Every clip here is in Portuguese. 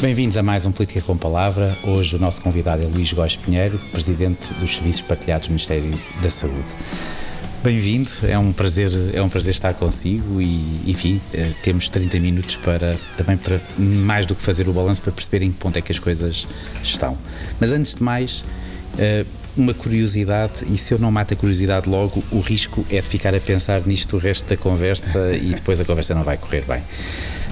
Bem-vindos a mais um Política com Palavra. Hoje o nosso convidado é Luís Góes Pinheiro, Presidente dos Serviços Partilhados do Ministério da Saúde. Bem-vindo, é um prazer, é um prazer estar consigo e, enfim, eh, temos 30 minutos para também para mais do que fazer o balanço para perceber em que ponto é que as coisas estão. Mas antes de mais, eh, uma curiosidade, e se eu não mato a curiosidade logo, o risco é de ficar a pensar nisto o resto da conversa e depois a conversa não vai correr bem.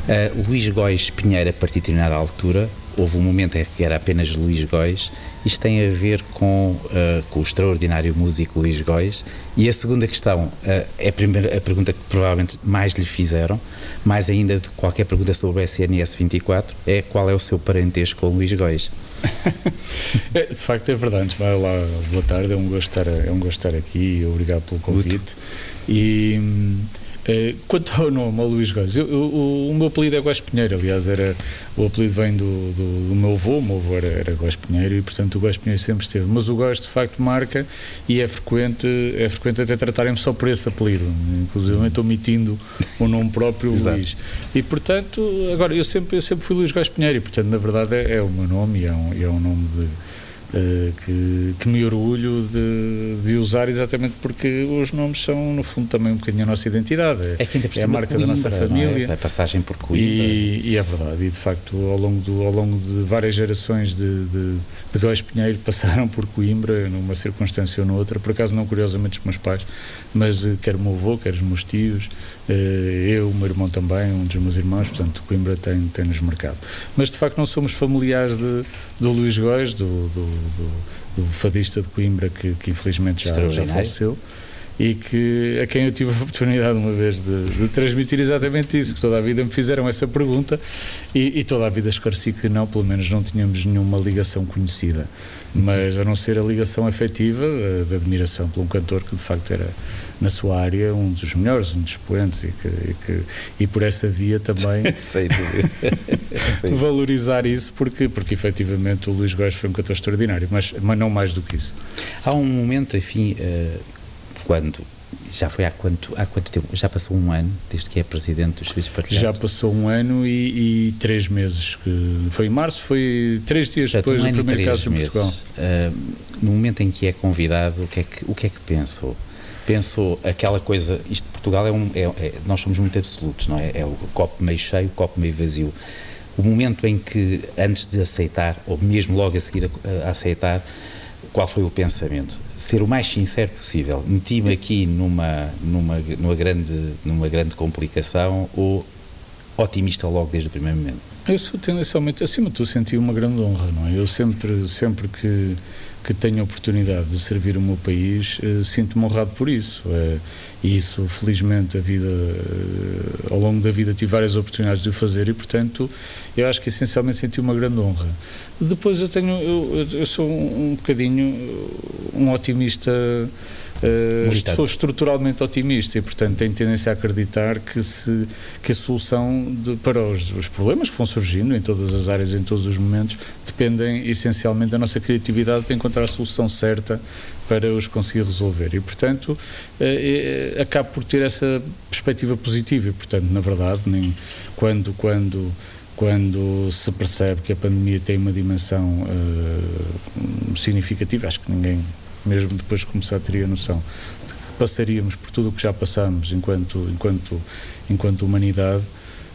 Uh, Luís Góis Pinheiro, a partir de determinada altura, houve um momento em que era apenas Luís Góis, isto tem a ver com, uh, com o extraordinário músico Luís Góis. E a segunda questão, uh, é a, primeira, a pergunta que provavelmente mais lhe fizeram, mais ainda de qualquer pergunta sobre o SNS 24, é qual é o seu parentesco com Luís Góis? é, de facto é verdade. Vai lá, boa tarde, é um gosto estar, é um gosto estar aqui, obrigado pelo convite. Muito. E. Eh, quanto ao nome, ao Luís Góes, eu, eu, o, o, meu apelido é Góes Pinheiro, aliás, era, o apelido vem do, do, do meu avô, o meu avô era, era Góes Pinheiro e, portanto, o Góes Pinheiro sempre esteve. Mas o Góes, de facto, marca e é frequente, é frequente até tratarem-me só por esse apelido, inclusive omitindo o nome próprio Luís. E, portanto, agora, eu sempre, eu sempre fui Luís Góes Pinheiro e, portanto, na verdade, é, é o meu nome e é um, é um nome de que, que, me orgulho de, de, usar exatamente porque os nomes são no fundo também um bocadinho a nossa identidade é, é, é a marca Coimbra, da nossa é? família é? a passagem por Coimbra e, e, é verdade e de facto ao longo, do, ao longo de várias gerações de, de, de Góis Pinheiro passaram por Coimbra numa circunstância ou noutra por acaso não curiosamente os meus pais mas eh, quer o meu avô, quer os meus tios eh, eu, o meu irmão também, um dos meus irmãos, portanto, Coimbra tem, tem-nos marcado. Mas de facto não somos familiares de, do Luís Góis, do, do, do, do fadista de Coimbra, que, que infelizmente já, já faleceu e que a quem eu tive a oportunidade uma vez de, de, transmitir exatamente isso, que toda a vida me fizeram essa pergunta e, e, toda a vida esclareci que não, pelo menos não tínhamos nenhuma ligação conhecida, mas a não ser a ligação afetiva eh, de admiração por um cantor que de facto era na sua área um dos melhores, um dos expoentes e, que, e, que, e por essa via também valorizar isso porque, porque efetivamente o Luís Góes foi um cantor extraordinário, mas, mas não mais do que isso. Há um momento, enfim, uh quando já foi há quanto, há quanto tempo? Já passou um ano desde que é presidente dos serviços partilhados? Já passou um ano e, e três meses. Que foi em março, foi três dias Portanto, depois um do primeiro caso meses. em Portugal. Uh, no momento em que é convidado, o que é que, o que, é que pensou? Pensou aquela coisa, isto Portugal é um, é, é, nós somos muito absolutos, não é? É o copo meio cheio, o copo meio vazio. O momento em que, antes de aceitar, ou mesmo logo a seguir a, a aceitar, qual foi o pensamento? Ser o mais sincero possível. Meti-me aqui numa, numa, numa, grande, numa grande complicação ou otimista logo desde o primeiro momento? Eu sou tendencialmente, acima de tudo, senti uma grande honra, não é? Eu sempre, sempre que que tenho a oportunidade de servir o meu país, uh, sinto-me honrado por isso. Uh, e isso, felizmente, a vida, uh, ao longo da vida tive várias oportunidades de o fazer e, portanto, eu acho que essencialmente senti uma grande honra. Depois eu tenho, eu, eu sou um, um bocadinho um otimista Uh, sou estruturalmente otimista e, portanto, tenho tendência a acreditar que, se, que a solução de, para os, os, problemas que vão surgindo em todas as áreas, em todos os momentos, dependem essencialmente da nossa criatividade para encontrar a solução certa para os conseguir resolver. E, portanto, uh, acabo por ter essa perspectiva positiva. E, portanto, na verdade, nem quando. quando quando se percebe que a pandemia tem uma dimensão uh, significativa, acho que ninguém mesmo depois de começar, teria noção de que passaríamos por tudo o que já passamos enquanto, enquanto, enquanto humanidade,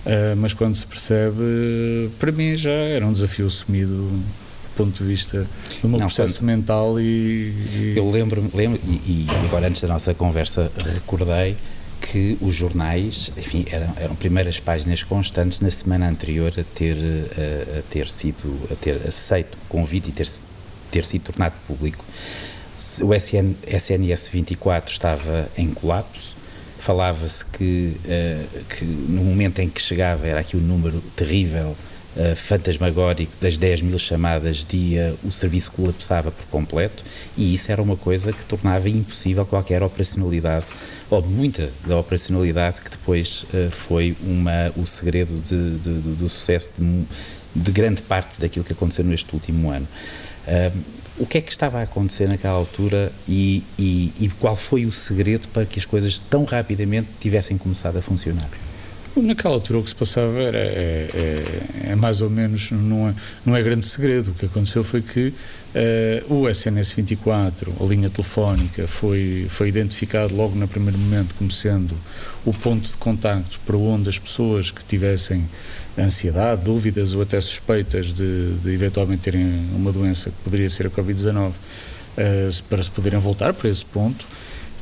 uh, mas quando se percebe, para mim já era um desafio assumido do ponto de vista do meu Não, processo quando, mental e, e, Eu lembro, lembro e, e agora antes da nossa conversa recordei que os jornais, enfim, eram, eram primeiras páginas constantes na semana anterior a ter, a, a ter sido, a ter aceito o convite e ter, ter sido tornado público o SN, SNS 24 estava em colapso, falava-se que, uh, que no momento em que chegava era aqui um número terrível, uh, fantasmagórico, das 10 mil chamadas dia, o serviço colapsava por completo e isso era uma coisa que tornava impossível qualquer operacionalidade, ou muita da operacionalidade que depois uh, foi uma, o segredo de, de, do sucesso de, de, grande parte daquilo que aconteceu neste último ano. Uh, o que é que estava a acontecer naquela altura e, e, e, qual foi o segredo para que as coisas tão rapidamente tivessem começado a funcionar? Naquela altura o que se passava era, é, é, é mais ou menos, não é, não é grande segredo. O que aconteceu foi que uh, o SNS 24, a linha telefónica, foi, foi identificado logo no primeiro momento como sendo o ponto de contacto para onde as pessoas que tivessem ansiedade, dúvidas ou até suspeitas de, de eventualmente terem uma doença que poderia ser a Covid-19, uh, para se poderem voltar para esse ponto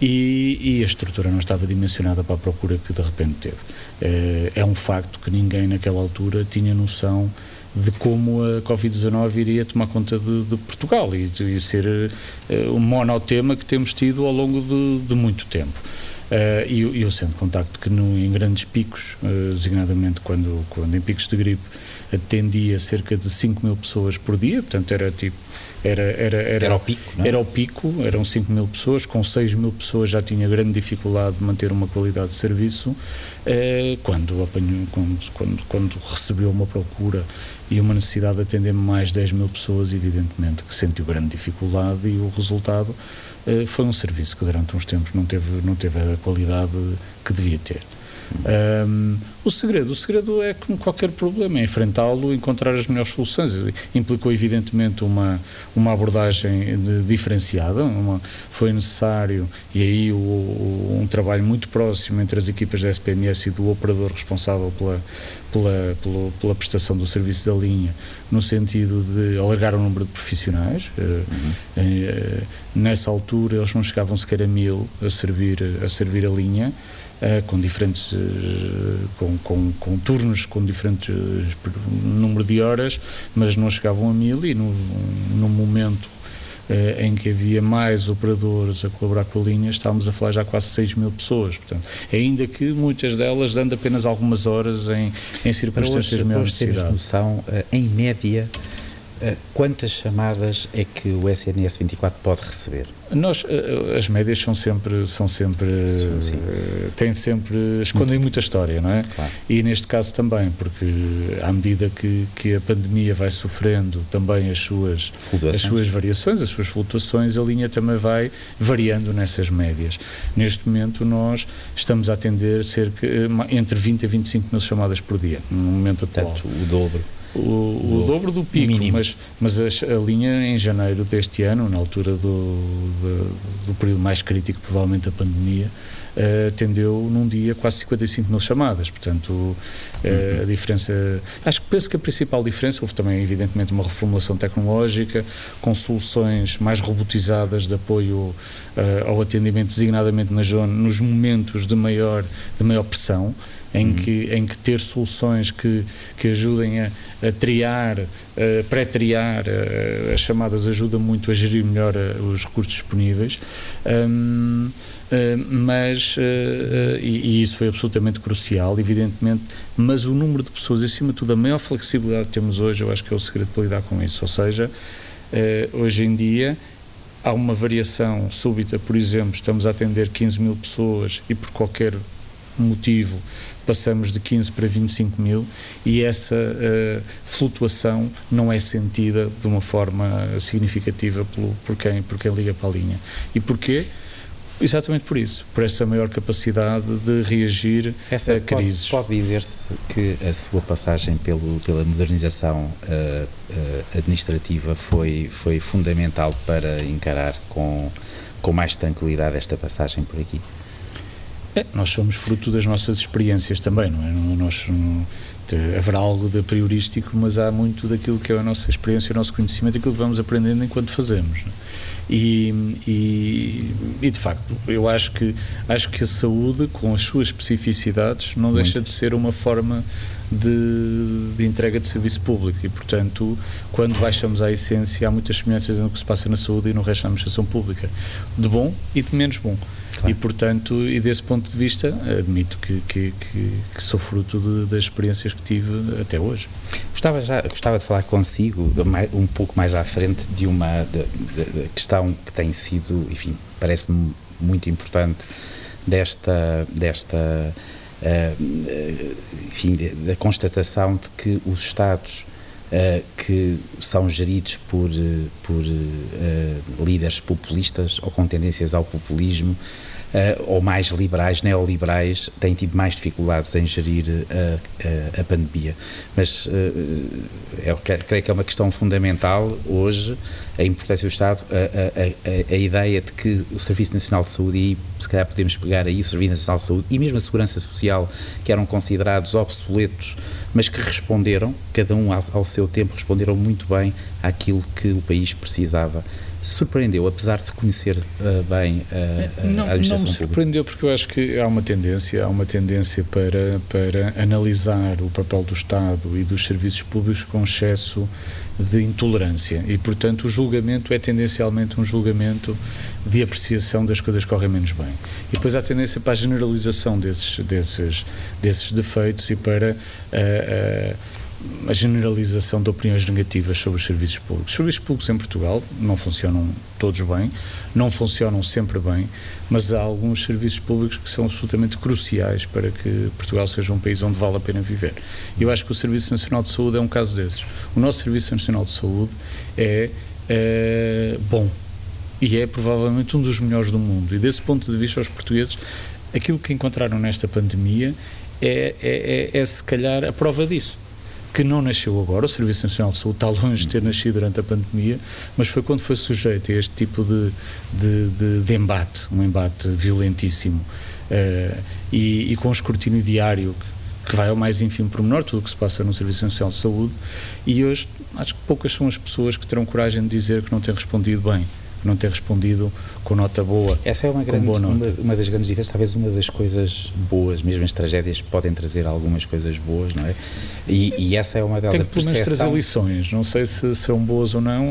e, e, a estrutura não estava dimensionada para a procura que de repente teve. É, é um facto que ninguém naquela altura tinha noção de como a Covid-19 iria tomar conta de, de Portugal e de ser uh, um monotema que temos tido ao longo de, de muito tempo. Uh, e, e o centro de contacto que no, em grandes picos, uh, designadamente quando, quando em picos de gripe, atendia cerca de 5 mil pessoas por dia, portanto era tipo era, era, era, era o pico, não é? Era o pico, eram 5 mil pessoas, com 6 mil pessoas já tinha grande dificuldade de manter uma qualidade de serviço. Eh, quando, apanhou, quando, quando, quando recebeu uma procura e uma necessidade de atender mais 10 mil pessoas, evidentemente que sentiu grande dificuldade e o resultado foi um serviço que durante uns tempos não teve, não teve a qualidade que devia ter. Um, o segredo, o segredo é como qualquer problema, é enfrentá-lo, encontrar as melhores soluções. Implicou evidentemente uma uma abordagem de, diferenciada, uma, foi necessário e aí o, o, um trabalho muito próximo entre as equipas da SPMS e do operador responsável pela pela, pela, pela prestação do serviço da linha, no sentido de alargar o número de profissionais. Eh, uhum. Uh, nessa altura eles não chegavam sequer a mil a servir a servir a linha com diferentes, uh, com, com, com, turnos com diferentes uh, número de horas, mas não chegavam a mil e no, no momento em que havia mais operadores a colaborar com a linha, estávamos a falar já quase 6 mil pessoas. Portanto, ainda que muitas delas dando apenas algumas horas em, em circunstâncias maiores de cidade. noção, em média, quantas chamadas é que o SNS 24 pode receber? Nós, eh, as médias são sempre, são sempre, sim, sim. Eh, têm sempre, escondem muito. muita história, não é? Claro. E neste caso também, porque à medida que, que a pandemia vai sofrendo também as suas, as suas variações, as suas flutuações, a linha também vai variando nessas médias. Neste momento nós estamos a atender cerca, eh, entre 20 a 25 mil chamadas por dia, no momento atual. Portanto, o dobro o, o dobro do pico, mínimo. mas, mas a, a, linha em janeiro deste ano, na altura do, do, do período mais crítico, provavelmente da pandemia, uh, atendeu num dia quase 55 mil chamadas. Portanto, uh, uhum. a diferença. Acho que penso que a principal diferença, houve também, evidentemente, uma reformulação tecnológica, com soluções mais robotizadas de apoio uh, ao atendimento, designadamente nas zona, nos momentos de maior, de maior pressão em, uhum. que, em que ter soluções que, que ajudem a, a triar, pré-triar as chamadas ajuda muito a gerir melhor os recursos disponíveis. Um, Uh, mas, uh, uh, e, e, isso foi absolutamente crucial, evidentemente, mas o número de pessoas, acima de tudo, a maior flexibilidade que temos hoje, eu acho que é o segredo para lidar com isso. Ou seja, hoje em dia há uma variação súbita, por exemplo, estamos a atender 15 mil pessoas e por qualquer motivo passamos de 15 para 25 mil e essa uh, flutuação não é sentida de uma forma significativa por, por, quem, por quem liga para a linha. E porquê? Exatamente por isso, por essa maior capacidade de reagir essa a crises. Pode, pode dizer-se que a sua passagem pelo, pela modernização uh, uh, administrativa foi, foi fundamental para encarar com, com mais tranquilidade esta passagem por aqui? É, nós somos fruto das nossas experiências também, não é? Nós, haverá algo de priorístico, mas há muito daquilo que é a nossa experiência, o nosso conhecimento, aquilo que vamos aprendendo enquanto fazemos. E, e, e, de facto, eu acho que, acho que a saúde, com as suas especificidades, não muito. deixa de ser uma forma de, de, entrega de serviço público e, portanto, quando baixamos à essência, há muitas semelhanças no que se passa na saúde e no resto da administração pública, de bom e de menos bom. Claro. E, portanto, e desse ponto de vista, admito que, que, que, que sou fruto de, das experiências que tive até hoje. Gostava, já, gostava de falar consigo um pouco mais à frente de uma de, de questão que tem sido, enfim, parece-me muito importante desta, desta uh, enfim, da constatação de que os Estados uh, que são geridos por, por líderes populistas ou com tendências ao populismo uh, ou mais liberais, neoliberais, têm tido mais dificuldades em gerir a, a, a pandemia. Mas é, creio que é uma questão fundamental hoje, a importância do Estado, a, a, ideia de que o Serviço Nacional de Saúde, e se calhar podemos pegar aí o Serviço Nacional de Saúde e mesmo a Segurança Social, que eram considerados obsoletos, mas que responderam, cada um ao, ao seu tempo, responderam muito bem àquilo que o país precisava surpreendeu, apesar de conhecer uh, bem uh, não, a administração Não me surpreendeu porque eu acho que há uma tendência, há uma tendência para, para analisar o papel do Estado e dos serviços públicos com excesso de intolerância e, portanto, o julgamento é tendencialmente um julgamento de apreciação das coisas que correm menos bem. E depois há tendência para a generalização desses, desses, desses defeitos e para... Uh, a generalização de opiniões negativas sobre os serviços públicos. Os serviços públicos em Portugal não funcionam todos bem, não funcionam sempre bem, mas há alguns serviços públicos que são absolutamente cruciais para que Portugal seja um país onde vale a pena viver. Eu acho que o Serviço Nacional de Saúde é um caso desses. O nosso Serviço Nacional de Saúde é, é bom e é provavelmente um dos melhores do mundo. E desse ponto de vista, os portugueses, aquilo que encontraram nesta pandemia é, é, é, é se calhar a prova disso que não nasceu agora, o Serviço Nacional de Saúde está longe de ter nascido durante a pandemia, mas foi quando foi sujeito a este tipo de, de, de, de embate, um embate violentíssimo, uh, e, e, com escrutínio diário que, que vai ao mais ínfimo pormenor, tudo o que se passa no Serviço Nacional de Saúde, e hoje acho que poucas são as pessoas que terão coragem de dizer que não têm respondido bem não ter respondido com nota boa. Essa é uma, grande, uma, uma, das grandes diferenças, talvez uma das coisas boas, mesmo as tragédias podem trazer algumas coisas boas, não é? E, e essa é uma delas. Tem que pelo menos trazer lições, não sei se são boas ou não,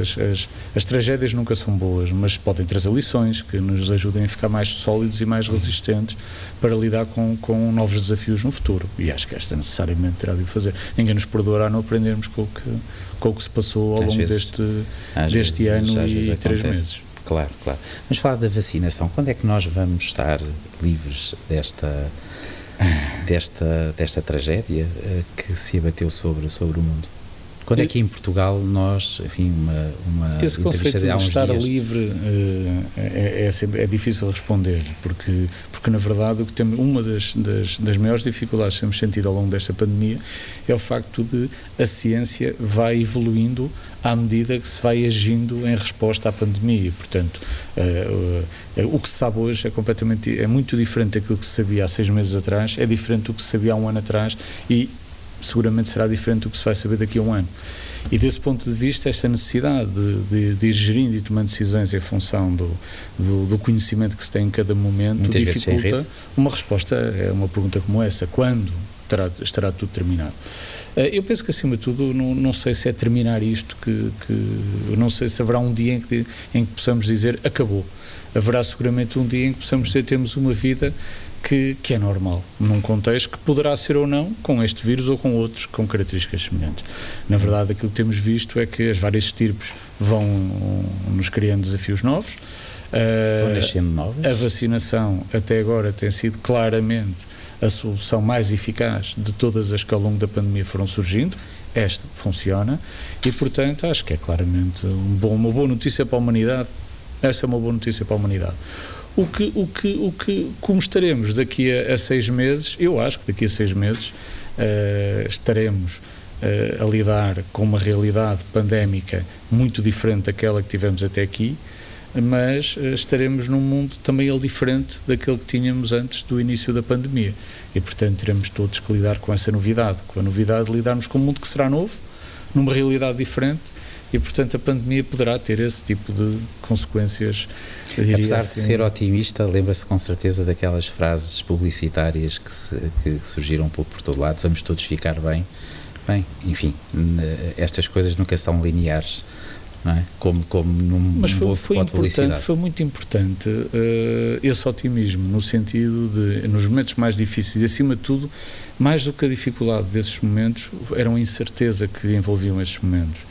as, as, as, tragédias nunca são boas, mas podem trazer lições que nos ajudem a ficar mais sólidos e mais resistentes para lidar com, com novos desafios no futuro. E acho que esta necessariamente terá de o fazer. Ninguém nos perdoará não aprendermos com o que, com o que se passou ao às longo vezes, deste, deste vezes, ano e três meses. Claro, claro. Vamos falar da vacinação. Quando é que nós vamos estar livres desta desta desta tragédia eh, que se abateu sobre sobre o mundo? Quando é que em Portugal nós, enfim, uma, uma Esse conceito de, estar dias... livre uh, é, é, é, difícil responder, porque, porque na verdade o que temos, uma das, das, das maiores dificuldades que temos sentido ao longo desta pandemia é o facto de a ciência vai evoluindo à medida que se vai agindo em resposta à pandemia. Portanto, uh, uh, o que se sabe hoje é completamente é muito diferente daquilo que se sabia há seis meses atrás, é diferente do que se sabia há um ano atrás e seguramente será diferente do que se vai saber daqui a um ano. E desse ponto de vista, esta necessidade de, de, de ir gerindo e tomando decisões em função do, do, do, conhecimento que se tem em cada momento Muitas dificulta uma resposta a uma pergunta como essa: quando terá, estará tudo terminado? Eh, eu penso que, acima de tudo, não, não sei se é terminar isto que, que. Não sei se haverá um dia em que, em que possamos dizer acabou. Haverá seguramente um dia em que possamos dizer temos uma vida que, que é normal, num contexto que poderá ser ou não com este vírus ou com outros com características semelhantes. Na verdade, aquilo que temos visto é que as várias estirpes vão nos criando desafios novos. Uh, a vacinação até agora tem sido claramente a solução mais eficaz de todas as que ao longo da pandemia foram surgindo. Esta funciona e, portanto, acho que é claramente um bom, uma boa notícia para a humanidade. Essa é uma boa notícia para a humanidade. O que, o que, o que, como estaremos daqui a, a seis meses, eu acho que daqui a seis meses uh, estaremos uh, a lidar com uma realidade pandémica muito diferente daquela que tivemos até aqui, mas uh, estaremos num mundo também ele diferente daquele que tínhamos antes do início da pandemia. E, portanto, teremos todos que lidar com essa novidade, com a novidade de lidarmos com um mundo que será novo, numa realidade diferente e, portanto, a pandemia poderá ter esse tipo de consequências. Apesar assim. de ser otimista, lembra-se com certeza daquelas frases publicitárias que, se, que surgiram por, por todo lado: vamos todos ficar bem. Bem, enfim, estas coisas nunca são lineares. É? Como, como num Mas foi, foi importante, foi muito importante uh, esse otimismo, no sentido de, nos momentos mais difíceis e, acima de tudo, mais do que a dificuldade desses momentos, era a incerteza que envolviam esses momentos.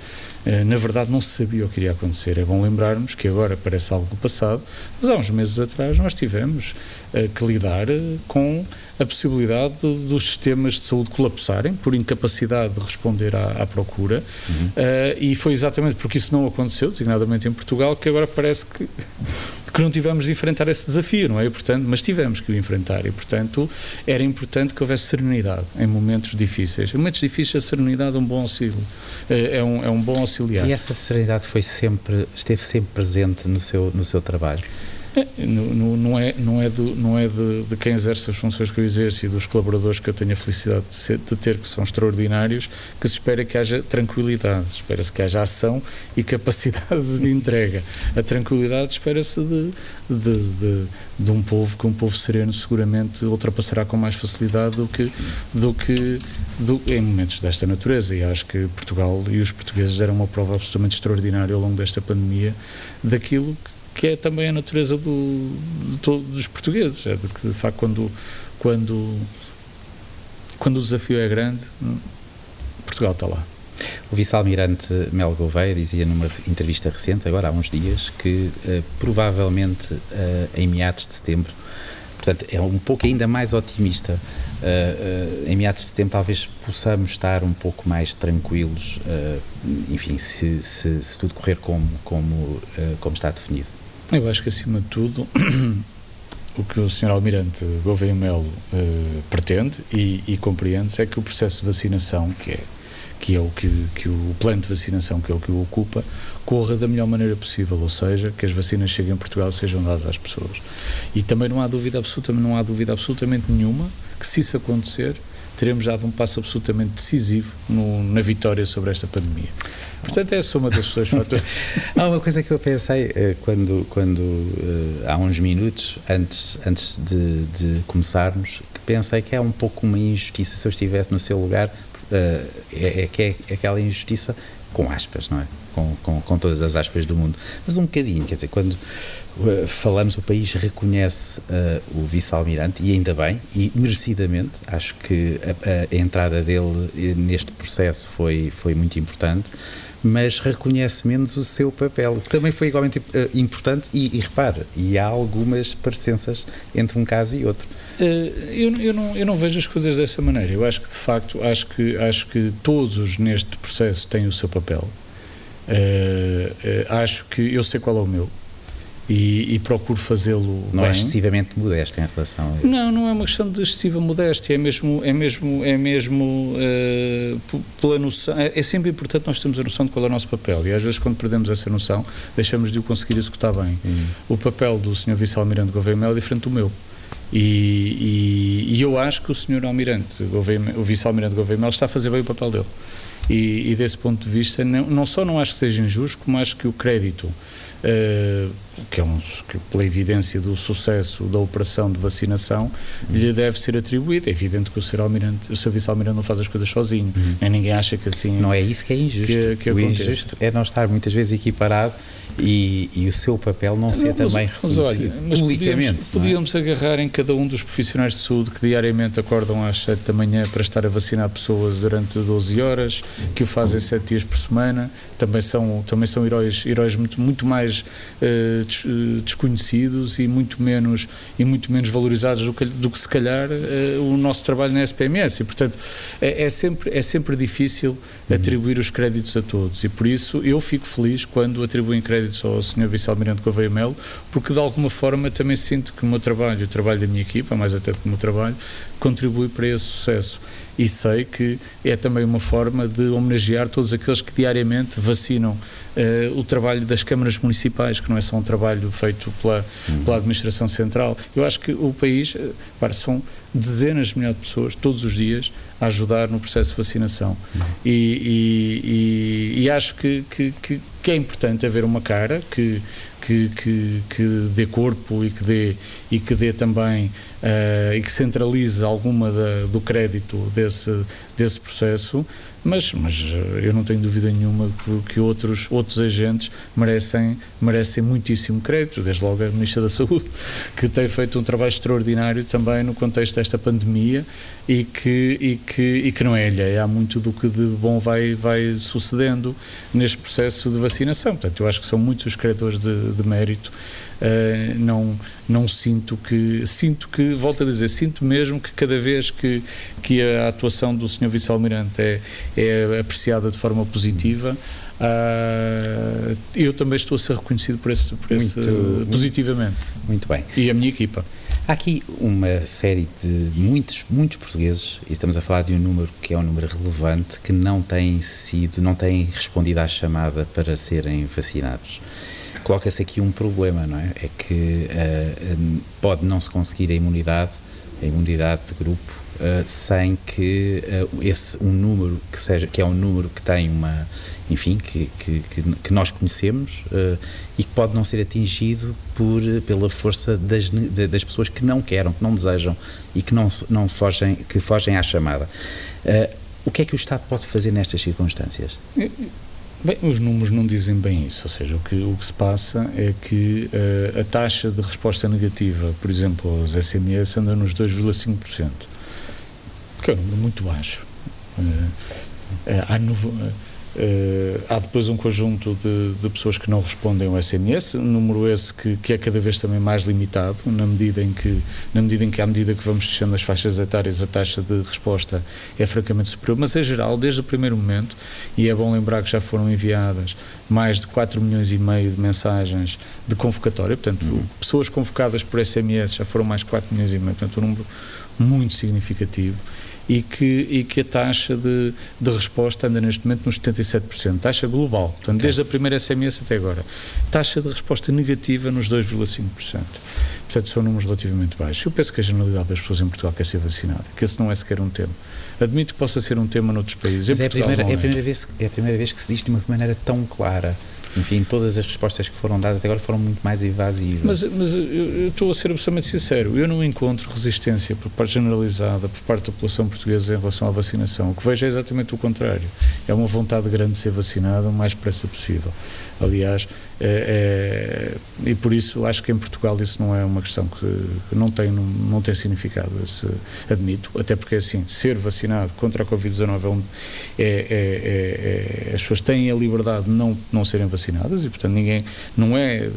Eh, na verdade não se sabia o que iria acontecer. É bom lembrarmos que agora parece algo do passado, mas há uns meses atrás nós tivemos uh, que lidar uh, com a possibilidade dos sistemas de saúde colapsarem por incapacidade de responder à, à procura uhum. uh, e foi exatamente porque isso não aconteceu, designadamente em Portugal, que agora parece que que não tivemos de enfrentar esse desafio, não é? Portanto, mas tivemos que o enfrentar e, portanto, era importante que houvesse serenidade em momentos difíceis. Em momentos difíceis, a serenidade é um bom auxílio, é, é um, é um bom auxiliar. E essa serenidade foi sempre, esteve sempre presente no seu, no seu trabalho? Não, é, não é, de, não é de, de, quem exerce as funções que eu exerço e dos colaboradores que eu tenho a felicidade de, ser, de ter, que são extraordinários, que se espera que haja tranquilidade, espera-se que haja ação e capacidade de entrega. A tranquilidade espera-se de, de, de, de, um povo que um povo sereno seguramente ultrapassará com mais facilidade do que, do que do, em momentos desta natureza. E acho que Portugal e os portugueses deram uma prova absolutamente extraordinária ao longo desta pandemia daquilo que que é também a natureza do, do, dos portugueses. É de que, de facto, quando, quando, quando o desafio é grande, Portugal está lá. O vice-almirante Mel Gouveia dizia numa entrevista recente, agora há uns dias, que uh, provavelmente uh, em meados de setembro, portanto é um pouco ainda mais otimista, uh, em meados de setembro talvez possamos estar um pouco mais tranquilos, enfim, se, se, se, tudo correr como, como, como está definido. Eu acho que, acima de tudo, o que o Sr. Almirante Gouveia Melo uh, pretende e, e, compreende é que o processo de vacinação, que é, que é o que, que o plano de vacinação, que é o que o ocupa, corra da melhor maneira possível, ou seja, que as vacinas cheguem a Portugal e sejam dadas às pessoas. E também não há dúvida absolutamente, não há dúvida absolutamente nenhuma que se isso acontecer, teremos dado um passo absolutamente decisivo no, na vitória sobre esta pandemia. Portanto, é a soma desses dois fatores. há uma coisa que eu pensei uh, quando, quando uh, há uns minutos, antes, antes de, de, começarmos, que pensei que é um pouco uma injustiça se eu estivesse no seu lugar, uh, é, é, que é aquela injustiça com aspas, não é? Com, com, com todas as aspas do mundo. Mas um bocadinho, quer dizer, quando eh, falamos, o país reconhece uh, o vice-almirante, e ainda bem, e merecidamente, acho que a, a, entrada dele eh, neste processo foi, foi muito importante, mas reconhece menos o seu papel, que também foi igualmente uh, importante, e, e repare, e há algumas parecenças entre um caso e outro. Uh, eu, eu, não, eu não vejo as coisas dessa maneira, eu acho que de facto, acho que, acho que todos neste processo têm o seu papel. acho que eu sei qual é o meu, e, e procuro fazê-lo não é bem. é excessivamente modesto em relação a não não é uma questão de excessiva modéstia é mesmo é mesmo é mesmo uh, pela noção é, é, sempre importante nós termos a noção de qual é o nosso papel. E às vezes quando perdemos essa noção deixamos de o conseguir executar bem. Hum. o papel do senhor vice-almirante Gouveia Mel é diferente do meu. E, e, e, eu acho que o senhor almirante Gouveia, o vice-almirante Gouveia Mel está a fazer bem o papel dele e, e, desse ponto de vista não, não só não acho que seja injusto como acho que o crédito uh, que é um, que pela evidência do sucesso da operação de vacinação, uhum. lhe deve ser atribuído. É evidente que o Sr. Almirante, o Serviço Almirante não faz as coisas sozinho, uhum. nem ninguém acha que assim. Não é isso que é injusto. Que, que o injusto é não estar muitas vezes equiparado e, e, o seu papel não, não ser mas, também mas, olha, publicamente. Podíamos, é? podíamos, agarrar em cada um dos profissionais de saúde que diariamente acordam às 7 da manhã para estar a vacinar pessoas durante 12 horas, que o fazem 7 dias por semana, também são, também são heróis, heróis muito, muito mais uh, desconhecidos e muito menos, e muito menos valorizados do que, do que se calhar uh, o nosso trabalho na SPMS e portanto é, é sempre, é sempre difícil uhum. atribuir os créditos a todos e por isso eu fico feliz quando atribuem créditos créditos ao Sr. Vice-Almirante Gouveia Melo, porque de alguma forma também sinto que o meu trabalho, o trabalho da minha equipa, mais até do que o meu trabalho, contribui para esse sucesso. E sei que é também uma forma de homenagear todos aqueles que diariamente vacinam uh, o trabalho das câmaras municipais, que não é só um trabalho feito pela, pela administração central. Eu acho que o país, uh, são dezenas de milhares de pessoas todos os dias a ajudar no processo de vacinação. E, e, e, e, acho que, que, que, é importante haver uma cara que, que, que, que dê corpo e que dê, e que dê também uh, e que centralize alguma da, do crédito desse, desse processo, mas, mas eh, eu não tenho dúvida nenhuma que, outros, outros agentes merecem, merecem muitíssimo crédito, desde logo a Ministra da Saúde, que tem feito um trabalho extraordinário também no contexto desta pandemia e que, e que, e que não é alheia. Há muito do que de bom vai, vai sucedendo neste processo de vacinação. Portanto, eu acho que são muitos os credores de, de mérito Uh, não, não sinto que, sinto que, volto a dizer, sinto mesmo que cada vez que, que a atuação do Sr. Vice-Almirante é, é apreciada de forma positiva, uh, eu também estou a ser reconhecido por esse, por esse muito, positivamente. Muito bem. E a minha equipa. Há aqui uma série de muitos, muitos portugueses, e estamos a falar de um número que é um número relevante, que não têm sido, não têm respondido à chamada para serem vacinados coloca-se aqui um problema, não é? É que uh, pode não se conseguir a imunidade, a imunidade de grupo, uh, sem que uh, esse um número que seja que é um número que tem uma, enfim, que, que, que nós conhecemos e que pode não ser atingido por pela força das, das pessoas que não querem, que não desejam e que não não fogem que fogem à chamada. o que é que o Estado pode fazer nestas circunstâncias? Bem, os números não dizem bem isso, ou seja, o que, o que se passa é que uh, a taxa de resposta negativa, por exemplo, aos SMS, anda nos 2,5%, que é um número muito baixo. Uh, uh, há Uh, há depois um conjunto de, de, pessoas que não respondem ao SMS, um número esse que, que, é cada vez também mais limitado, na medida em que, na medida em que à medida que vamos descendo as faixas etárias, a taxa de resposta é francamente superior, mas em geral, desde o primeiro momento, e é bom lembrar que já foram enviadas mais de 4 milhões e meio de mensagens de convocatória, portanto, uhum. pessoas convocadas por SMS já foram mais de 4 milhões e meio, portanto, um número muito significativo e que, e que a taxa de, de resposta anda neste momento nos 77%, taxa global, portanto, okay. desde a primeira SMS até agora. Taxa de resposta negativa nos 2,5%. Portanto, são números relativamente baixos. Eu penso que a generalidade das pessoas em Portugal quer ser vacinada, que esse não é sequer um tema. Admito que possa ser um tema noutros países. Mas é a, primeira, é, a primeira vez, é a primeira vez que se diz de uma maneira tão clara enfim, todas as respostas que foram dadas até agora foram muito mais evasivas. Mas, mas eu estou a ser absolutamente sincero, eu não encontro resistência por parte generalizada, por parte da população portuguesa em relação à vacinação. O que vejo é exatamente o contrário. É uma vontade grande de ser vacinado o mais depressa possível. Aliás, é, é, e por isso acho que em Portugal isso não é uma questão que não tem, não, não tem significado, esse, admito, até porque assim, ser vacinado contra a Covid-19 é, um, é, é, é, as pessoas têm a liberdade de não, não serem vacinadas e portanto ninguém, não é,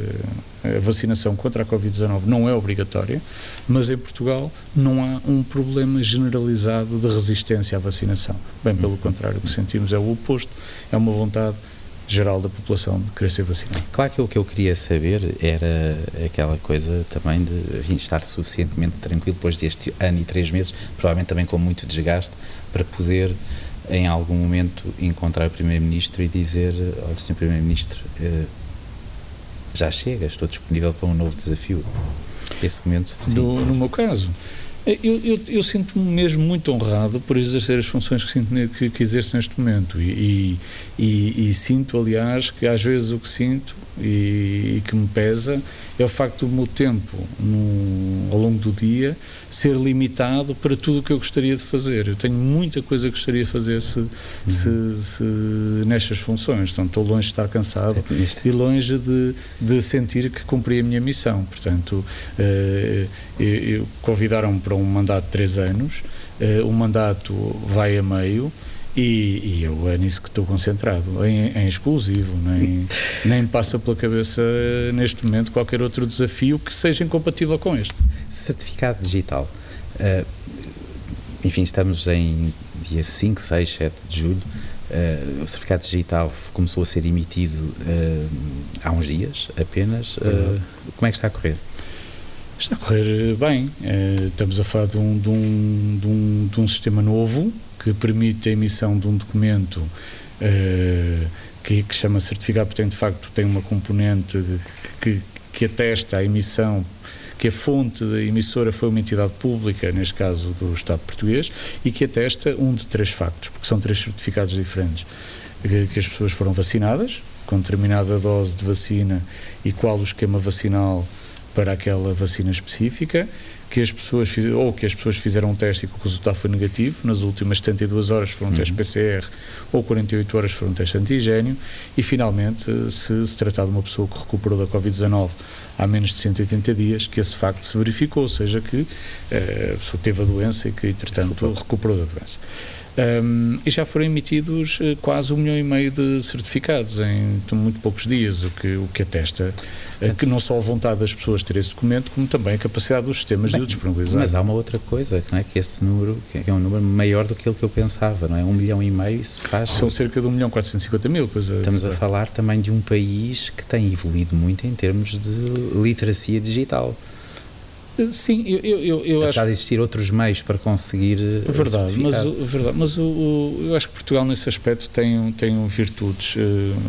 a vacinação contra a Covid-19 não é obrigatória, mas em Portugal não há um problema generalizado de resistência à vacinação. Bem pelo contrário, o que sentimos é o oposto, é uma vontade geral da população de querer ser vacinado. Claro que o que eu queria saber era aquela coisa também de enfim, estar suficientemente tranquilo depois deste ano e três meses, provavelmente também com muito desgaste, para poder em algum momento encontrar o Primeiro-Ministro e dizer, olha Sr. Primeiro-Ministro, eh, já chega, estou disponível para um novo desafio. Esse momento, sim. No, no meu caso, eu, eu, eu sinto-me mesmo muito honrado por exercer as funções que, sinto, que, que exerço neste momento e, e, e, sinto, aliás, que às vezes o que sinto e, e, que me pesa é o facto do meu tempo no, ao longo do dia ser limitado para tudo o que eu gostaria de fazer. Eu tenho muita coisa que gostaria de fazer se, uhum. se, se, nestas funções. Então, estou longe de estar cansado é e longe de, de sentir que cumpri a minha missão. Portanto, uh, convidaram-me para um mandato de três anos, uh, o mandato vai a meio e, e, eu é nisso que estou concentrado, em, em exclusivo, nem, nem passa pela cabeça neste momento qualquer outro desafio que seja incompatível com este. Certificado digital. Uh, enfim, estamos em dia 5, 6, 7 de julho. Uh, o certificado digital começou a ser emitido uh, há uns dias apenas. como é que está a correr? Está a correr bem. estamos a falar de um, de um, de um, de um sistema novo que permite a emissão de um documento uh, que, que chama certificado, portanto, de facto, tem uma componente que, que atesta a emissão que a fonte da emissora foi uma entidade pública, neste caso do Estado português, e que atesta um de três factos, porque são três certificados diferentes. que, que as pessoas foram vacinadas, com determinada dose de vacina e qual o esquema vacinal para aquela vacina específica, que as pessoas ou que as pessoas fizeram um teste e que o resultado foi negativo, nas últimas 72 horas foram um uhum. teste PCR ou 48 horas foram um teste antigênio e finalmente se se tratar de uma pessoa que recuperou da Covid-19 há menos de 180 dias, que esse facto se verificou, ou seja, que eh, a pessoa teve a doença e que, entretanto, recuperou da doença. Um, e já foram emitidos uh, quase um milhão e meio de certificados em muito poucos dias, o que, o que atesta uh, que não só a vontade das pessoas ter esse documento, como também a capacidade dos sistemas Bem, de o disponibilizar. Mas há uma outra coisa, não é? que esse número que é um número maior do que aquilo que eu pensava, não é? Um milhão e meio, isso faz. São cerca de um milhão 450 mil. Pois é, Estamos a falar também de um país que tem evoluído muito em termos de literacia digital. Sim, eu, eu, eu Apesar acho... de existir outros meios para conseguir eh, verdade, mas, verdade, mas o, o, eu acho que Portugal nesse aspecto tem, tem virtudes uh,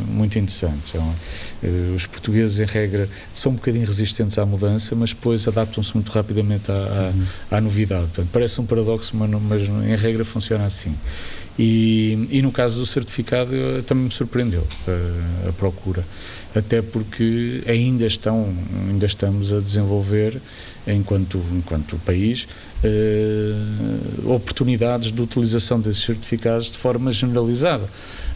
muito interessantes. Uh, os portugueses, em regra, são um bocadinho resistentes à mudança, mas depois adaptam-se muito rapidamente à, uhum. à, à novidade. Portanto, parece um paradoxo, mas, mas em regra funciona assim. E, e no caso do certificado também me surpreendeu a, a procura, até porque ainda estão, ainda estamos a desenvolver enquanto, enquanto país, eh, oportunidades de utilização desses certificados de forma generalizada.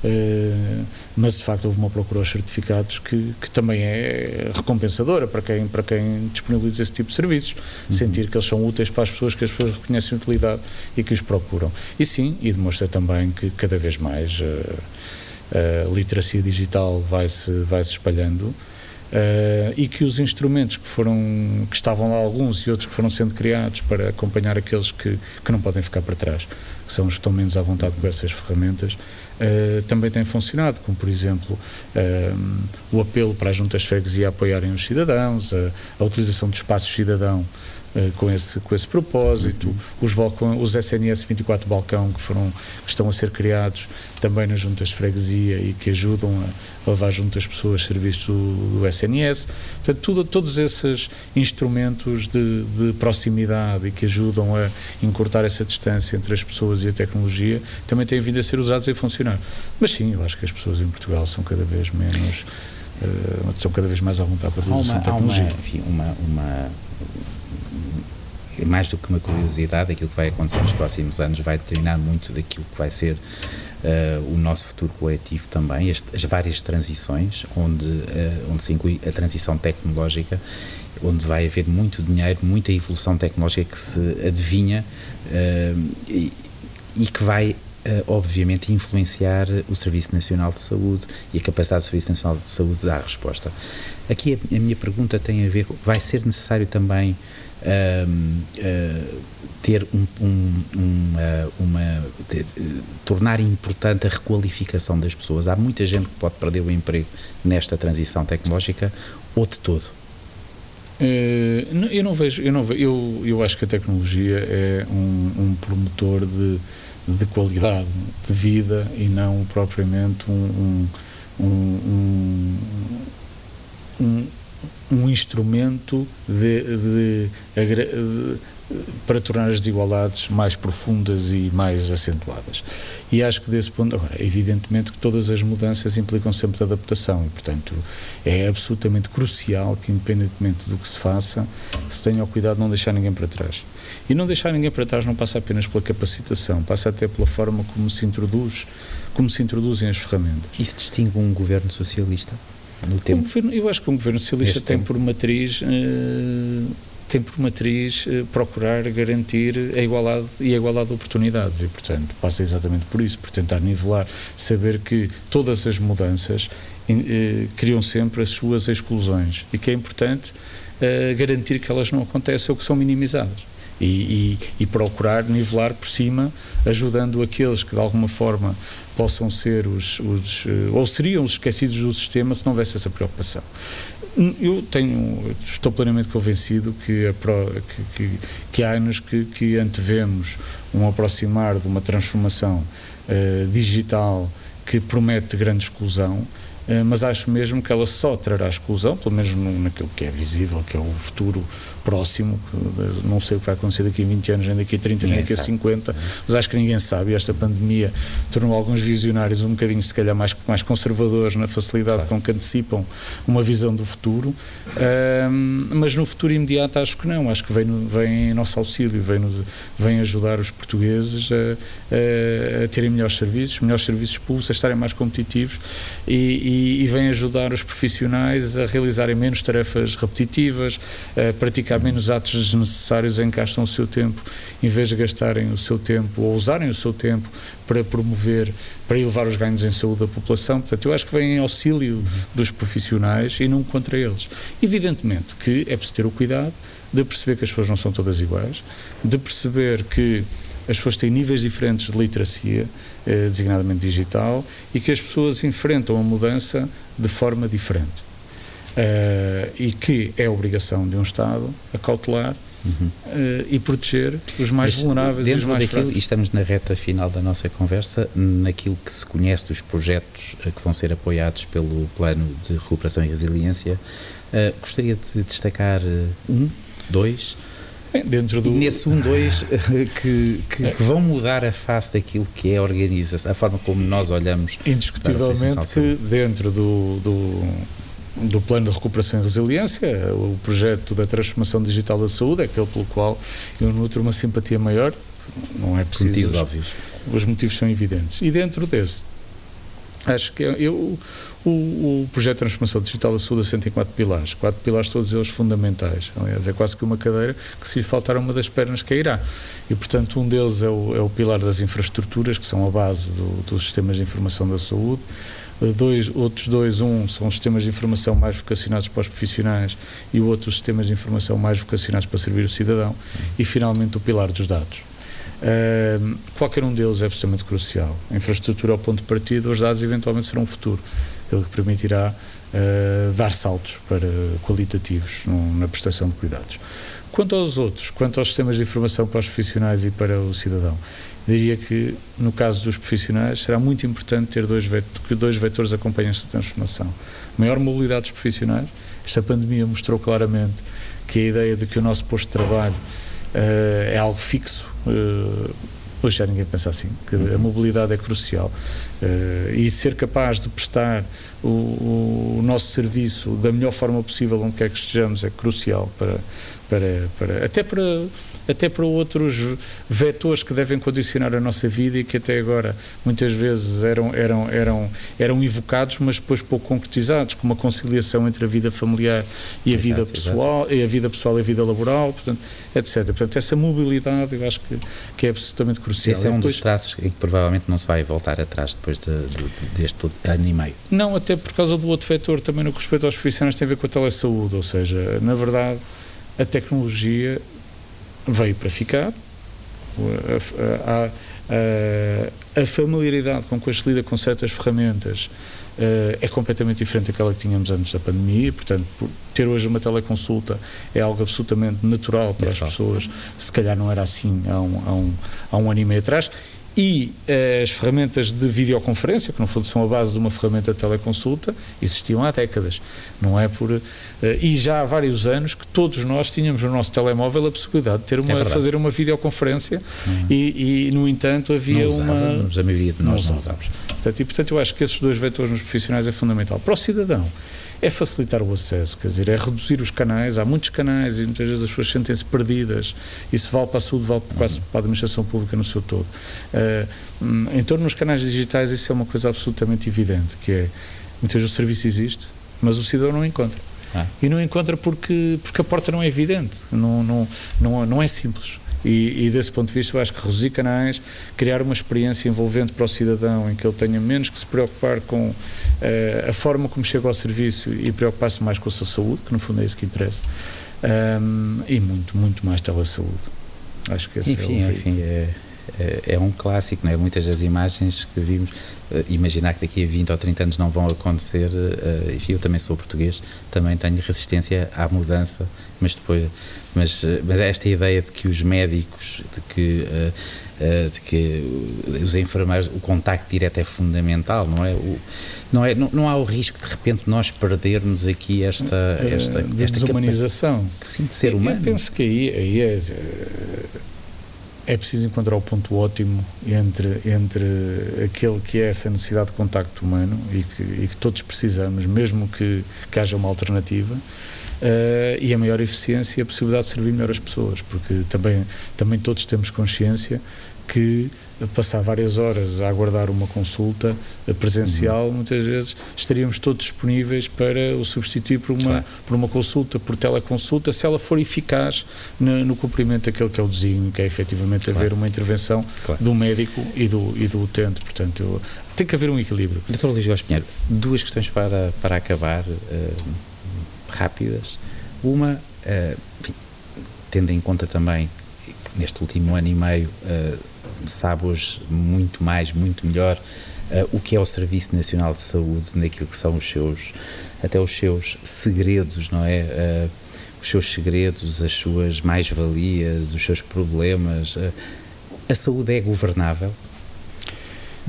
Eh, mas de facto houve uma procura aos certificados que, que também é recompensadora para quem, para quem disponibiliza esse tipo de serviços, uhum. sentir que eles são úteis para as pessoas, que as pessoas reconhecem a utilidade e que os procuram. E sim, e demonstra também que cada vez mais eh, a literacia digital vai se, vai -se espalhando Uh, e que os instrumentos que foram que estavam lá alguns e outros que foram sendo criados para acompanhar aqueles que, que não podem ficar para trás, que são os que estão menos à vontade com essas ferramentas, uh, também têm funcionado, como por exemplo uh, o apelo para as juntas freguesia apoiarem os cidadãos, a, a utilização de espaços cidadão com, esse, com esse propósito, os, balcão, os SNS 24 balcão que, foram, que estão a ser criados também nas juntas de freguesia e que ajudam a, a levar junto as pessoas serviços do, do SNS. Portanto, tudo, todos esses instrumentos de, de proximidade e que ajudam a encurtar essa distância entre as pessoas e a tecnologia também têm vindo a ser usados e a funcionar. Mas sim, eu acho que as pessoas em Portugal são cada vez menos. Uh, são cada vez mais à vontade para a utilização de tecnologia. Há uma, enfim, uma, uma mais do que uma curiosidade, aquilo que vai acontecer nos próximos anos vai determinar muito daquilo que vai ser uh, o nosso futuro coletivo também, as, as várias transições, onde, uh, onde se inclui a transição tecnológica, onde vai haver muito dinheiro, muita evolução tecnológica que se adivinha uh, e, e que vai obviamente, influenciar o Serviço Nacional de Saúde e a capacidade do Serviço Nacional de Saúde de dar resposta. Aqui a, minha pergunta tem a ver, vai ser necessário também uh, ter um, um, uma, uma de, tornar importante a requalificação das pessoas. Há muita gente que pode perder o emprego nesta transição tecnológica ou de todo. Uh, eu não vejo, eu não vejo, eu, eu acho que a tecnologia é um, um promotor de, de qualidade de vida e não propriamente um, um, um, um um instrumento de, de, de, para tornar as desigualdades mais profundas e mais acentuadas. E acho que desse ponto, agora, evidentemente que todas as mudanças implicam sempre adaptação e, portanto, é absolutamente crucial que, independentemente do que se faça, se tenha o cuidado de não deixar ninguém para trás. E não deixar ninguém para trás não passa apenas pela capacitação, passa até pela forma como se introduz, como se introduzem as ferramentas. Isso distingue um governo socialista? no tempo? Governo, eu acho que o governo socialista tem tempo. por matriz uh, tem por matriz uh, procurar garantir a igualdade e a igualdade de oportunidades e portanto passa exatamente por isso, por tentar nivelar, saber que todas as mudanças uh, criam sempre as suas exclusões e que é importante garantir que elas não acontecem ou que são minimizadas e, e, e, procurar nivelar por cima, ajudando aqueles que de alguma forma possam ser os, os eh, ou seriam os esquecidos do sistema se não houvesse essa preocupação. Eu tenho, estou plenamente convencido que, que, que, que há anos que, que antevemos um aproximar de uma transformação uh, digital que promete grande exclusão eh, mas acho mesmo que ela só trará exclusão, pelo menos naquilo que é visível, que é o futuro próximo, não sei o que vai acontecer daqui a 20 anos, nem daqui a 30, nem daqui a 50, mas acho que ninguém sabe e esta pandemia tornou alguns visionários um bocadinho, se calhar, mais, mais conservadores na facilidade claro. com que antecipam uma visão do futuro, um, mas no futuro imediato acho que não, acho que vem, vem em nosso auxílio, vem, vem ajudar os portugueses a, a, a terem melhores serviços, melhores serviços públicos, a estarem mais competitivos e, e, e vem ajudar os profissionais a realizarem menos tarefas repetitivas, a praticar menos atos desnecessários em que gastam o seu tempo, em vez de gastarem o seu tempo ou usarem o seu tempo para promover, para elevar os ganhos em saúde da população. Portanto, eu acho que vem em auxílio dos profissionais e não contra eles. Evidentemente que é preciso ter o cuidado de perceber que as pessoas não são todas iguais, de perceber que as pessoas têm níveis diferentes de literacia, eh, designadamente digital, e que as pessoas enfrentam a mudança de forma diferente. Eh, e que é obrigação de um Estado acautelar uhum. uh, e proteger os mais Mas, vulneráveis e os mais daquilo, fracos. E estamos na reta final da nossa conversa, naquilo que se conhece dos projetos uh, que vão ser apoiados pelo Plano de Recuperação e Resiliência, uh, gostaria de destacar um, dois, Bem, dentro do... E nesse 1, um, 2 que, que, que, vão mudar a face daquilo que é a organização, a forma como nós olhamos. Indiscutivelmente que dentro do, do, do plano de recuperação e resiliência, o projeto da transformação digital da saúde, é aquele pelo qual eu nutro uma simpatia maior, não é preciso. Motivos óbvios. Os motivos são evidentes. E dentro desse, acho que eu, o, o projeto de transformação digital da saúde tem quatro pilares, quatro pilares todos eles fundamentais. Aliás, é quase que uma cadeira que se lhe faltar uma das pernas cairá. E, portanto, um deles é o, é o pilar das infraestruturas, que são a base do, dos sistemas de informação da saúde. Dois, outros dois, um são os sistemas de informação mais vocacionados para os profissionais e o outro os sistemas de informação mais vocacionados para servir o cidadão. E, finalmente, o pilar dos dados. Qualquer um deles é absolutamente crucial. A infraestrutura ao ponto de partida, os dados eventualmente serão o futuro aquilo que permitirá uh, dar saltos para qualitativos no, na prestação de cuidados. Quanto aos outros, quanto aos sistemas de informação para os profissionais e para o cidadão, diria que no caso dos profissionais será muito importante ter dois, que dois vetores acompanhem esta transformação. Maior mobilidade dos profissionais, esta pandemia mostrou claramente que a ideia de que o nosso posto de trabalho é algo fixo. Uh, Hoje já ninguém pensa assim, que a mobilidade é crucial. Uh, e ser capaz de prestar o, o, nosso serviço da melhor forma possível onde quer que estejamos é crucial para, para, para até para até para outros vetores que devem condicionar a nossa vida e que até agora muitas vezes eram, eram, eram, eram invocados, mas depois pouco concretizados, como a conciliação entre a vida familiar e a exato, vida pessoal, exato. e a vida pessoal e a vida laboral, portanto, etc. Portanto, essa mobilidade eu acho que, que é absolutamente crucial. Esse é um depois, dos traços que provavelmente não se vai voltar atrás depois de, de, deste ano e meio. Não, até por causa do outro vetor, também no que respeita aos profissionais tem a ver com a telesaúde, ou seja, na verdade a tecnologia veio para ficar. A, a, a, familiaridade com que se lida com certas ferramentas uh, é completamente diferente daquela que tínhamos antes da pandemia, portanto, ter hoje uma teleconsulta é algo absolutamente natural para as pessoas, se calhar não era assim há um, há um, há um ano e meio atrás, e uh, as ferramentas de videoconferência, que no fundo são a base de uma ferramenta de teleconsulta, existiam há décadas, não é por uh, e já há vários anos que todos nós tínhamos no nosso telemóvel a possibilidade de ter uma, é fazer uma videoconferência uhum. e, e, no entanto havia não uma a maioria de nós não, não usamos. Portanto, e portanto eu acho que esses dois vetores nos profissionais é fundamental para o cidadão é facilitar o acesso, quer dizer, é reduzir os canais. Há muitos canais e muitas vezes as pessoas sentem-se perdidas. Isso vale para a saúde, vale quase para a administração pública no seu todo. Uh, em torno dos canais digitais, isso é uma coisa absolutamente evidente, que é muitas vezes o serviço existe, mas o cidadão não encontra. Ah. E não encontra porque, porque a porta não é evidente, não, não, não, não é simples. E, e, desse ponto de vista, eu acho que reduzir canais, criar uma experiência envolvente para o cidadão, em que ele tenha menos que se preocupar com uh, a forma como chega ao serviço e preocupar-se mais com a sua saúde, que no fundo é isso que interessa, um, e muito, muito mais telesaúde. Acho que esse enfim, é o enfim, é, é, é um clássico, não é? Muitas das imagens que vimos, uh, imaginar que daqui a 20 ou 30 anos não vão acontecer, uh, enfim, eu também sou português, também tenho resistência à mudança, mas depois, mas, mas é esta ideia de que os médicos, de que, de que os enfermeiros, o contacto direto é fundamental, não é? O, não, é, não, não, há o risco de repente nós perdermos aqui esta, esta, esta desumanização sim, de ser humano. Eu penso que aí, aí é, é preciso encontrar o ponto ótimo entre, entre aquele que é essa necessidade de contacto humano e que, e que todos precisamos, mesmo que, que haja uma alternativa, uh, e a maior eficiência e a possibilidade de servir melhor as pessoas, porque também, também todos temos consciência que passar várias horas a aguardar uma consulta presencial, uhum. muitas vezes estaríamos todos disponíveis para o substituir por uma, claro. por uma consulta, por teleconsulta, se ela for eficaz no, no cumprimento daquele que é o desígnio, que é efetivamente claro. haver uma intervenção claro. do médico e do, e do utente. Portanto, eu, tem que haver um equilíbrio. Doutor Luís Góes Pinheiro, duas questões para, para acabar, uh, rápidas. Uma, uh, tendo em conta também neste último ano e meio, uh, sabe hoje muito mais, muito melhor uh, o que é o Serviço Nacional de Saúde, naquilo que são os seus, até os seus segredos, não é? Uh, os seus segredos, as suas mais-valias, os seus problemas. a saúde é governável?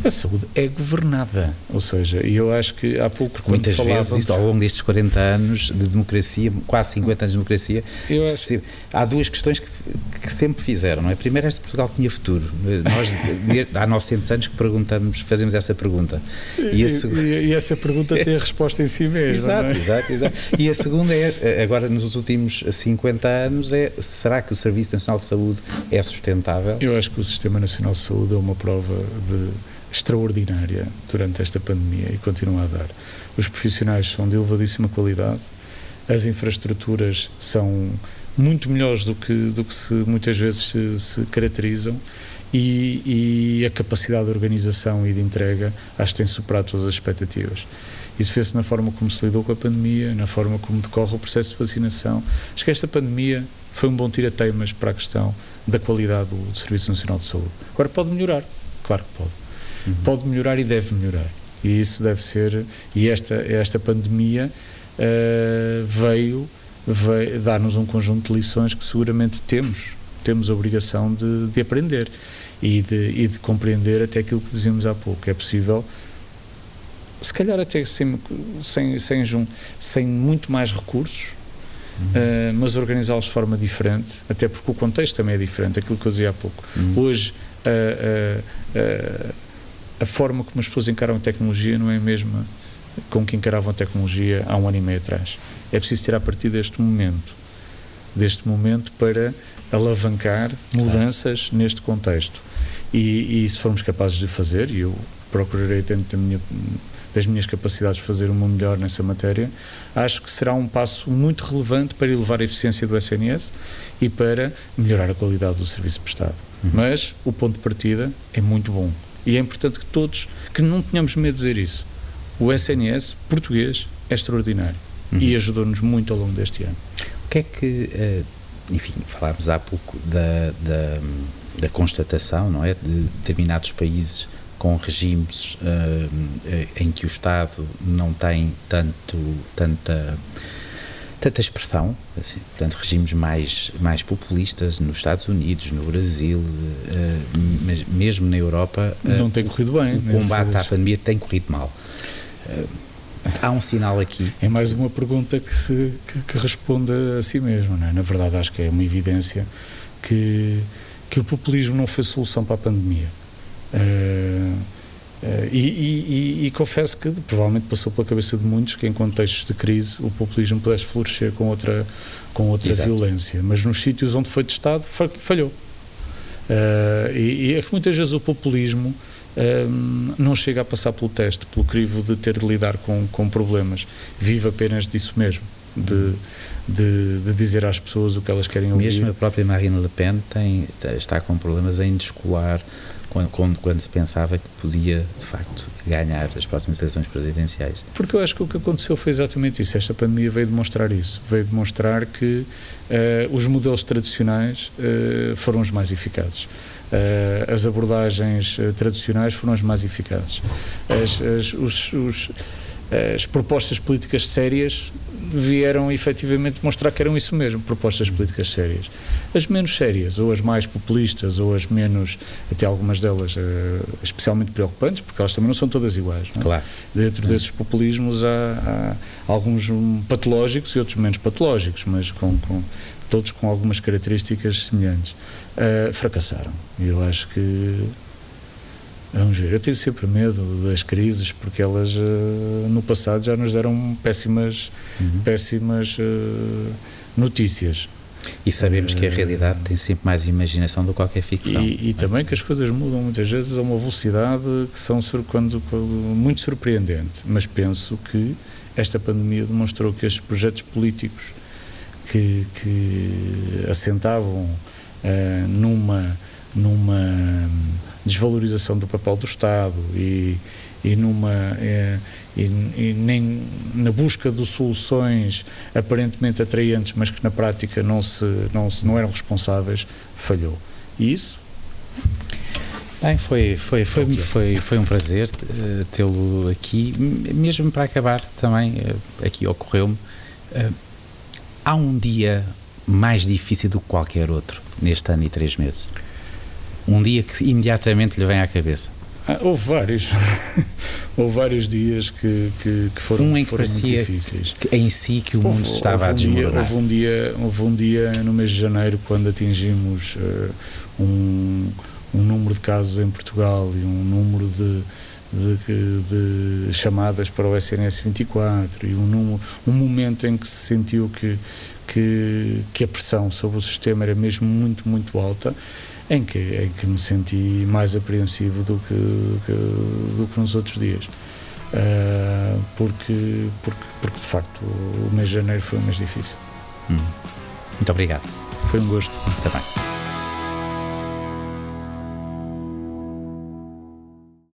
A saúde é governada, ou seja, e eu acho que há pouco Porque muitas vezes isso, ao longo destes 40 anos de democracia, quase 50 anos de democracia, acho... há duas questões que, que, sempre fizeram, não é? Primeiro é se Portugal tinha futuro. Nós há 900 anos que perguntamos, fazemos essa pergunta. E, seg... e, e essa pergunta tem a resposta em si mesmo. Exato, é? exato, exato. E a segunda é, agora nos últimos 50 anos, é será que o Serviço Nacional de Saúde é sustentável? Eu acho que o Sistema Nacional de Saúde é uma prova de extraordinária durante esta pandemia e continua a dar. Os profissionais são de elevadíssima qualidade, as infraestruturas são muito melhores do que, do que se, muitas vezes se, se caracterizam e, e, a capacidade de organização e de entrega acho que tem superado todas as expectativas. Isso fez-se na forma como se lidou com a pandemia, na forma como decorre o processo de vacinação. Acho que esta pandemia foi um bom tira-teimas para a questão da qualidade do, Serviço Nacional de Saúde. Agora pode melhorar, claro que pode uhum. pode melhorar e deve melhorar. E isso deve ser. E esta, esta pandemia uh, veio, veio dar-nos um conjunto de lições que seguramente temos, temos a obrigação de, de aprender e de, e de compreender até aquilo que dizíamos há pouco. É possível se calhar até sem, sem, sem, sem muito mais recursos, uhum. uh, mas organizá-los de forma diferente, até porque o contexto também é diferente, aquilo que eu dizia há pouco. Uhum. Hoje, uh, uh, a forma como as pessoas encaram a tecnologia não é a mesma com que encaravam a tecnologia há um ano e meio atrás. É preciso tirar partir deste momento, deste momento para alavancar mudanças claro. neste contexto. E, e, se formos capazes de fazer, e eu procurarei dentro da minha, das minhas capacidades fazer uma melhor nessa matéria, acho que será um passo muito relevante para elevar a eficiência do SNS e para melhorar a qualidade do serviço prestado. Uhum. Mas o ponto de partida é muito bom. E é importante que todos, que não tenhamos medo de dizer isso. O SNS português é extraordinário uhum. e ajudou-nos muito ao longo deste ano. O que é que, eh, enfim, falámos há pouco da, da, da constatação, não é, de determinados países com regimes uh, em que o Estado não tem tanto, tanta tanta expressão, assim, portanto, regimes mais, mais populistas nos Estados Unidos, no Brasil, uh, mas mesmo na Europa. Uh, não tem corrido bem. O combate à pandemia tem corrido mal. Uh, há um sinal aqui. É mais uma pergunta que, se, que, que responde a si mesmo, é? Na verdade, acho que é uma evidência que, que o populismo não foi solução para a pandemia. Uh, Uh, e, e, e, confesso que provavelmente passou pela cabeça de muitos que em contextos de crise o populismo pudesse florescer com outra, com outra violência, mas nos sítios onde foi testado falhou. Uh, e, e, é que muitas vezes o populismo uh, não chega a passar pelo teste, pelo crivo de ter de lidar com, com problemas, vive apenas disso mesmo. De, de, de, dizer às pessoas o que elas querem ouvir. Mesmo a própria Marine Le Pen tem, está com problemas em descolar quando, quando, quando, se pensava que podia, de facto, ganhar as próximas eleições presidenciais. Porque eu acho que o que aconteceu foi exatamente isso. Esta pandemia veio demonstrar isso. Veio demonstrar que uh, os modelos tradicionais uh, foram os mais eficazes. Uh, as abordagens tradicionais foram as mais eficazes. As, as, os, os, as propostas políticas sérias vieram efetivamente mostrar que eram isso mesmo, propostas políticas sérias. As menos sérias, ou as mais populistas, ou as menos, até algumas delas, uh, especialmente preocupantes, porque elas também não são todas iguais. É? Claro. Dentro desses populismos há, há, alguns patológicos e outros menos patológicos, mas com, com todos com algumas características semelhantes. Uh, fracassaram. Eu acho que Vamos ver, eu tenho sempre medo das crises porque elas uh, no passado já nos deram péssimas, uhum. péssimas uh, notícias. E sabemos uh, que a realidade tem sempre mais imaginação do que qualquer ficção. E, e também que as coisas mudam muitas vezes a uma velocidade que são quando, quando, muito surpreendente. Mas penso que esta pandemia demonstrou que estes projetos políticos que, que assentavam numa numa desvalorização do papel do Estado e, e numa é, e, e, nem na busca de soluções aparentemente atraentes mas que na prática não se não se não eram responsáveis falhou e isso Bem, foi, foi, foi, foi, foi um prazer uh, tê-lo aqui. Mesmo para acabar, também, uh, aqui ocorreu-me. Uh, há um dia mais difícil do que qualquer outro neste ano e três meses? Um dia que imediatamente lhe vem à cabeça? Ah, houve vários. houve vários dias que, que, que foram, um em que foram muito difíceis. Que, em si que o mundo houve, estava houve a desmoronar. Houve, um dia, houve um dia no mês de janeiro quando atingimos uh, um, um número de casos em Portugal e um número de, de, de, chamadas para o SNS 24 e um, número, um momento em que se sentiu que, que, que a pressão sobre o sistema era mesmo muito, muito alta em que, em que me senti mais apreensivo do que, que do que nos outros dias. Uh, porque, porque, porque de facto o mês de janeiro foi um mês difícil. Hum. Muito obrigado. Foi um gosto. Também.